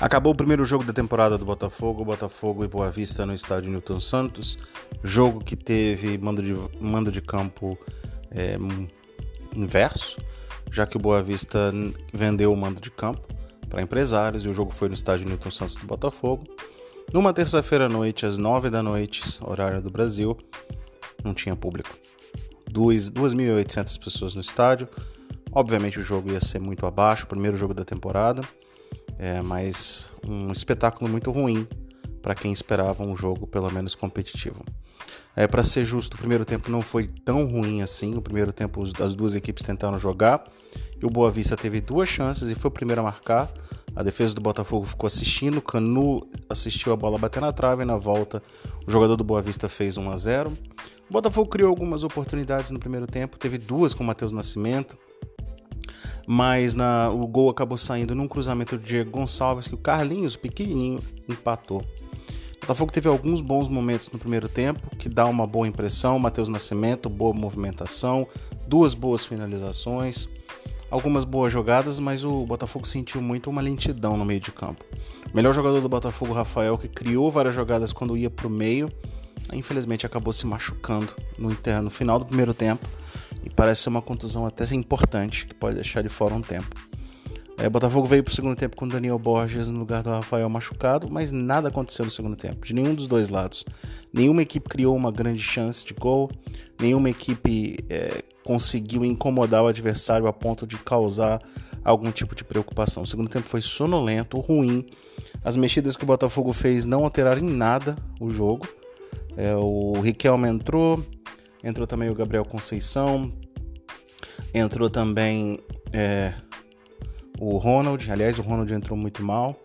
Acabou o primeiro jogo da temporada do Botafogo, Botafogo e Boa Vista no estádio Newton Santos. Jogo que teve mando de, mando de campo é, inverso, já que o Boa Vista vendeu o mando de campo para empresários e o jogo foi no estádio Newton Santos do Botafogo. Numa terça-feira à noite, às nove da noite, horário do Brasil, não tinha público. 2.800 pessoas no estádio. Obviamente o jogo ia ser muito abaixo, primeiro jogo da temporada é, mas um espetáculo muito ruim para quem esperava um jogo pelo menos competitivo. É, para ser justo, o primeiro tempo não foi tão ruim assim. O primeiro tempo as duas equipes tentaram jogar e o Boa Vista teve duas chances e foi o primeiro a marcar. A defesa do Botafogo ficou assistindo, Canu assistiu a bola bater na trave e na volta o jogador do Boa Vista fez 1 a 0. O Botafogo criou algumas oportunidades no primeiro tempo, teve duas com o Matheus Nascimento, mas na, o gol acabou saindo num cruzamento de Diego Gonçalves que o Carlinhos, pequenininho, empatou. O Botafogo teve alguns bons momentos no primeiro tempo, que dá uma boa impressão. Matheus Nascimento, boa movimentação, duas boas finalizações, algumas boas jogadas, mas o Botafogo sentiu muito uma lentidão no meio de campo. O melhor jogador do Botafogo, Rafael, que criou várias jogadas quando ia para o meio, infelizmente acabou se machucando no, no final do primeiro tempo e parece ser uma contusão até importante, que pode deixar de fora um tempo. É, Botafogo veio para o segundo tempo com Daniel Borges no lugar do Rafael machucado, mas nada aconteceu no segundo tempo, de nenhum dos dois lados. Nenhuma equipe criou uma grande chance de gol, nenhuma equipe é, conseguiu incomodar o adversário a ponto de causar algum tipo de preocupação. O segundo tempo foi sonolento, ruim. As mexidas que o Botafogo fez não alteraram em nada o jogo. É, o Riquelme entrou, entrou também o Gabriel Conceição, entrou também é, o Ronald, aliás, o Ronald entrou muito mal.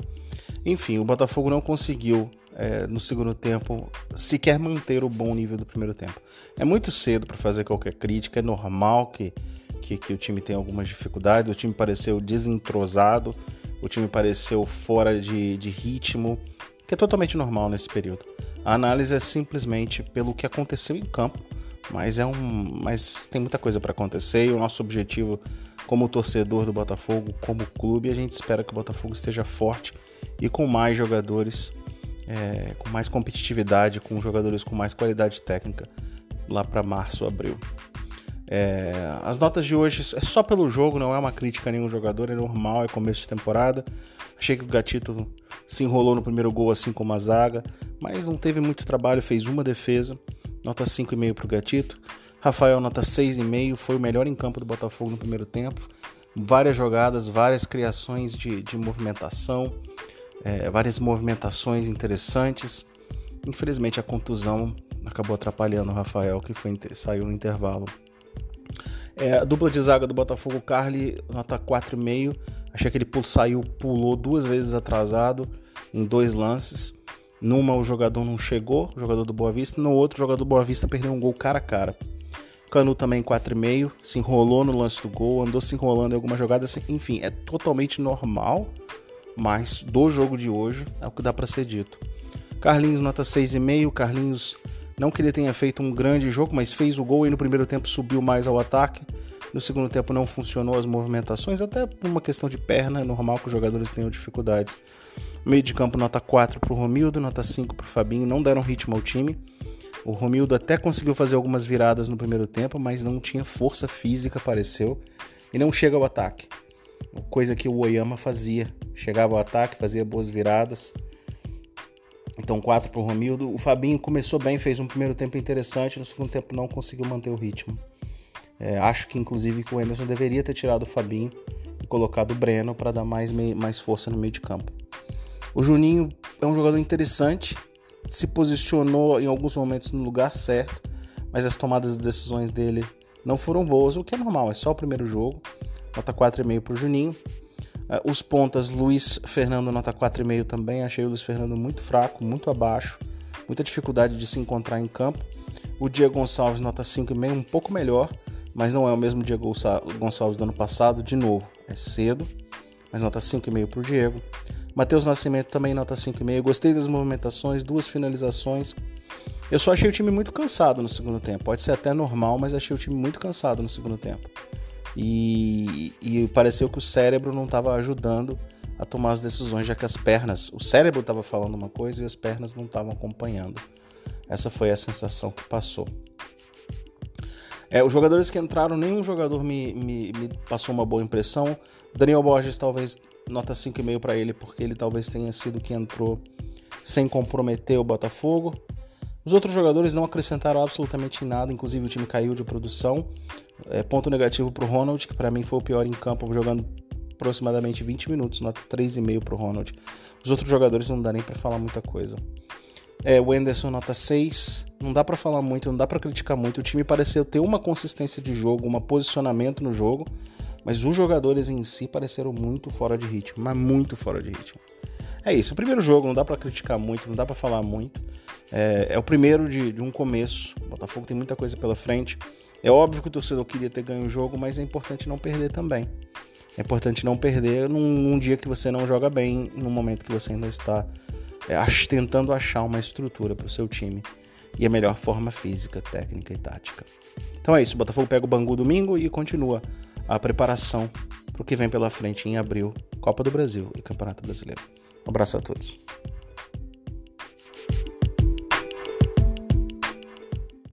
Enfim, o Botafogo não conseguiu é, no segundo tempo sequer manter o bom nível do primeiro tempo. É muito cedo para fazer qualquer crítica, é normal que, que, que, o time tenha algumas dificuldades. O time pareceu desentrosado, o time pareceu fora de, de ritmo, que é totalmente normal nesse período. A análise é simplesmente pelo que aconteceu em campo mas é um, mas tem muita coisa para acontecer e o nosso objetivo como torcedor do Botafogo, como clube, a gente espera que o Botafogo esteja forte e com mais jogadores, é, com mais competitividade, com jogadores com mais qualidade técnica lá para março, abril. É, as notas de hoje é só pelo jogo, não é uma crítica a nenhum jogador, é normal, é começo de temporada. Achei que o Gatito se enrolou no primeiro gol, assim como a zaga, mas não teve muito trabalho, fez uma defesa nota 5,5 para o Gatito. Rafael, nota 6,5, foi o melhor em campo do Botafogo no primeiro tempo. Várias jogadas, várias criações de, de movimentação, é, várias movimentações interessantes. Infelizmente a contusão acabou atrapalhando o Rafael, que foi, saiu no intervalo. É, a dupla de zaga do Botafogo, Carly, nota 4,5. Achei que ele saiu, pulou duas vezes atrasado em dois lances. Numa o jogador não chegou, o jogador do Boa Vista, no outro o jogador do Boa Vista perdeu um gol cara a cara. Canu também 4,5, se enrolou no lance do gol, andou se enrolando em alguma jogada, assim, enfim, é totalmente normal, mas do jogo de hoje é o que dá para ser dito. Carlinhos nota 6,5, Carlinhos não que ele tenha feito um grande jogo, mas fez o gol e no primeiro tempo subiu mais ao ataque. No segundo tempo não funcionou as movimentações, até por uma questão de perna, é normal que os jogadores tenham dificuldades. Meio de campo, nota 4 para o Romildo, nota 5 para o Fabinho, não deram ritmo ao time. O Romildo até conseguiu fazer algumas viradas no primeiro tempo, mas não tinha força física, pareceu, e não chega ao ataque. Coisa que o Oyama fazia. Chegava ao ataque, fazia boas viradas. Então, 4 para o Romildo. O Fabinho começou bem, fez um primeiro tempo interessante, no segundo tempo não conseguiu manter o ritmo. É, acho que, inclusive, que o Anderson deveria ter tirado o Fabinho e colocado o Breno para dar mais, mais força no meio de campo. O Juninho é um jogador interessante, se posicionou em alguns momentos no lugar certo, mas as tomadas de decisões dele não foram boas, o que é normal, é só o primeiro jogo. Nota 4,5 para o Juninho. Eh, os pontas, Luiz Fernando, nota 4,5 também. Achei o Luiz Fernando muito fraco, muito abaixo, muita dificuldade de se encontrar em campo. O Diego Gonçalves, nota 5,5, um pouco melhor, mas não é o mesmo Diego Gonçalves do ano passado. De novo, é cedo, mas nota 5,5 para o Diego. Matheus Nascimento também nota 5,5. Gostei das movimentações, duas finalizações. Eu só achei o time muito cansado no segundo tempo. Pode ser até normal, mas achei o time muito cansado no segundo tempo. E, e pareceu que o cérebro não estava ajudando a tomar as decisões, já que as pernas, o cérebro estava falando uma coisa e as pernas não estavam acompanhando. Essa foi a sensação que passou. É, os jogadores que entraram, nenhum jogador me, me, me passou uma boa impressão. Daniel Borges, talvez nota 5,5 para ele, porque ele talvez tenha sido que entrou sem comprometer o Botafogo. Os outros jogadores não acrescentaram absolutamente nada, inclusive o time caiu de produção. É, ponto negativo para o Ronald, que para mim foi o pior em campo, jogando aproximadamente 20 minutos, nota 3,5 para o Ronald. Os outros jogadores não dá nem para falar muita coisa. É, o Anderson nota 6. Não dá para falar muito, não dá para criticar muito. O time pareceu ter uma consistência de jogo, um posicionamento no jogo, mas os jogadores em si pareceram muito fora de ritmo, mas muito fora de ritmo. É isso, o primeiro jogo, não dá para criticar muito, não dá para falar muito. É, é, o primeiro de, de um começo. O Botafogo tem muita coisa pela frente. É óbvio que o torcedor queria ter ganho o jogo, mas é importante não perder também. É importante não perder num, num dia que você não joga bem, num momento que você ainda está é, tentando achar uma estrutura para o seu time e a melhor forma física, técnica e tática. Então é isso, o Botafogo pega o Bangu domingo e continua a preparação para o que vem pela frente em abril, Copa do Brasil e Campeonato Brasileiro. Um abraço a todos.